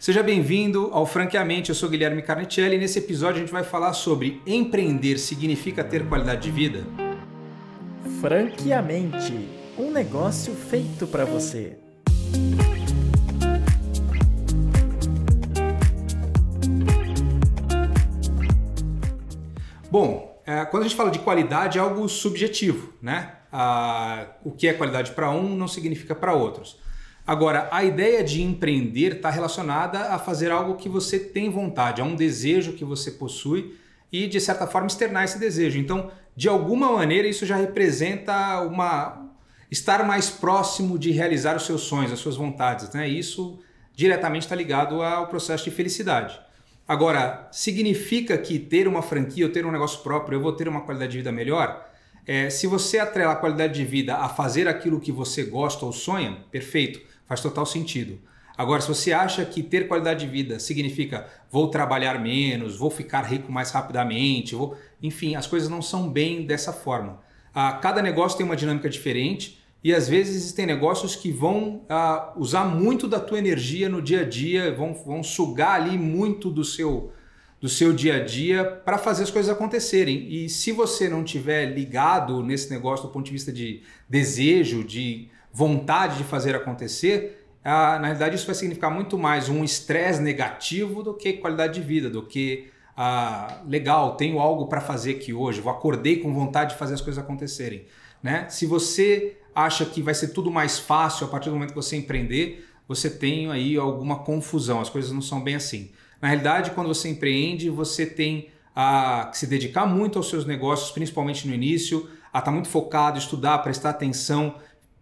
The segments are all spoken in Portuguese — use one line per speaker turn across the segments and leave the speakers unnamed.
Seja bem-vindo ao Franqueamente, eu sou Guilherme Carnetielli e nesse episódio a gente vai falar sobre empreender significa ter qualidade de vida?
Franqueamente, um negócio feito para você.
Bom, é, quando a gente fala de qualidade é algo subjetivo, né? Ah, o que é qualidade para um não significa para outros. Agora, a ideia de empreender está relacionada a fazer algo que você tem vontade, a um desejo que você possui e, de certa forma, externar esse desejo. Então, de alguma maneira, isso já representa uma estar mais próximo de realizar os seus sonhos, as suas vontades. Né? Isso diretamente está ligado ao processo de felicidade. Agora, significa que ter uma franquia ou ter um negócio próprio eu vou ter uma qualidade de vida melhor? É, se você atrela a qualidade de vida a fazer aquilo que você gosta ou sonha, perfeito. Faz total sentido. Agora, se você acha que ter qualidade de vida significa vou trabalhar menos, vou ficar rico mais rapidamente, vou... enfim, as coisas não são bem dessa forma. Ah, cada negócio tem uma dinâmica diferente e às vezes existem negócios que vão ah, usar muito da tua energia no dia a dia, vão, vão sugar ali muito do seu, do seu dia a dia para fazer as coisas acontecerem. E se você não tiver ligado nesse negócio do ponto de vista de desejo, de vontade de fazer acontecer, ah, na realidade isso vai significar muito mais um estresse negativo do que qualidade de vida, do que ah, legal, tenho algo para fazer aqui hoje, vou acordei com vontade de fazer as coisas acontecerem. Né? Se você acha que vai ser tudo mais fácil a partir do momento que você empreender, você tem aí alguma confusão, as coisas não são bem assim. Na realidade, quando você empreende, você tem a se dedicar muito aos seus negócios, principalmente no início, a estar tá muito focado, estudar, prestar atenção,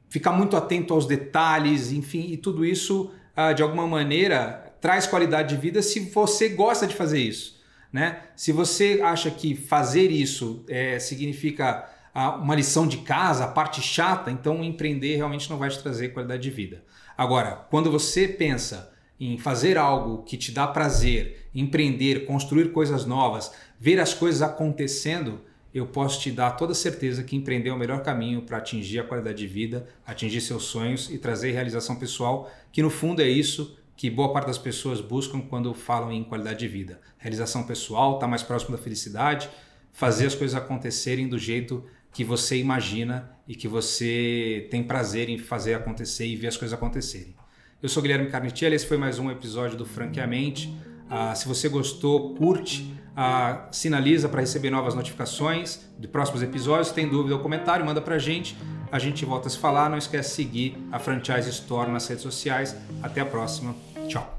ficar muito atento aos detalhes, enfim, e tudo isso, ah, de alguma maneira, traz qualidade de vida se você gosta de fazer isso. Né? Se você acha que fazer isso é, significa ah, uma lição de casa, a parte chata, então empreender realmente não vai te trazer qualidade de vida. Agora, quando você pensa em fazer algo que te dá prazer, empreender, construir coisas novas, ver as coisas acontecendo, eu posso te dar toda certeza que empreender é o melhor caminho para atingir a qualidade de vida, atingir seus sonhos e trazer realização pessoal, que no fundo é isso que boa parte das pessoas buscam quando falam em qualidade de vida. Realização pessoal, estar tá mais próximo da felicidade, fazer as coisas acontecerem do jeito que você imagina e que você tem prazer em fazer acontecer e ver as coisas acontecerem. Eu sou Guilherme Carnetielli, esse foi mais um episódio do Franqueamente. Ah, se você gostou, curte, ah, sinaliza para receber novas notificações de próximos episódios. Tem dúvida ou comentário, manda para a gente. A gente volta a se falar. Não esquece de seguir a Franchise Store nas redes sociais. Até a próxima. Tchau.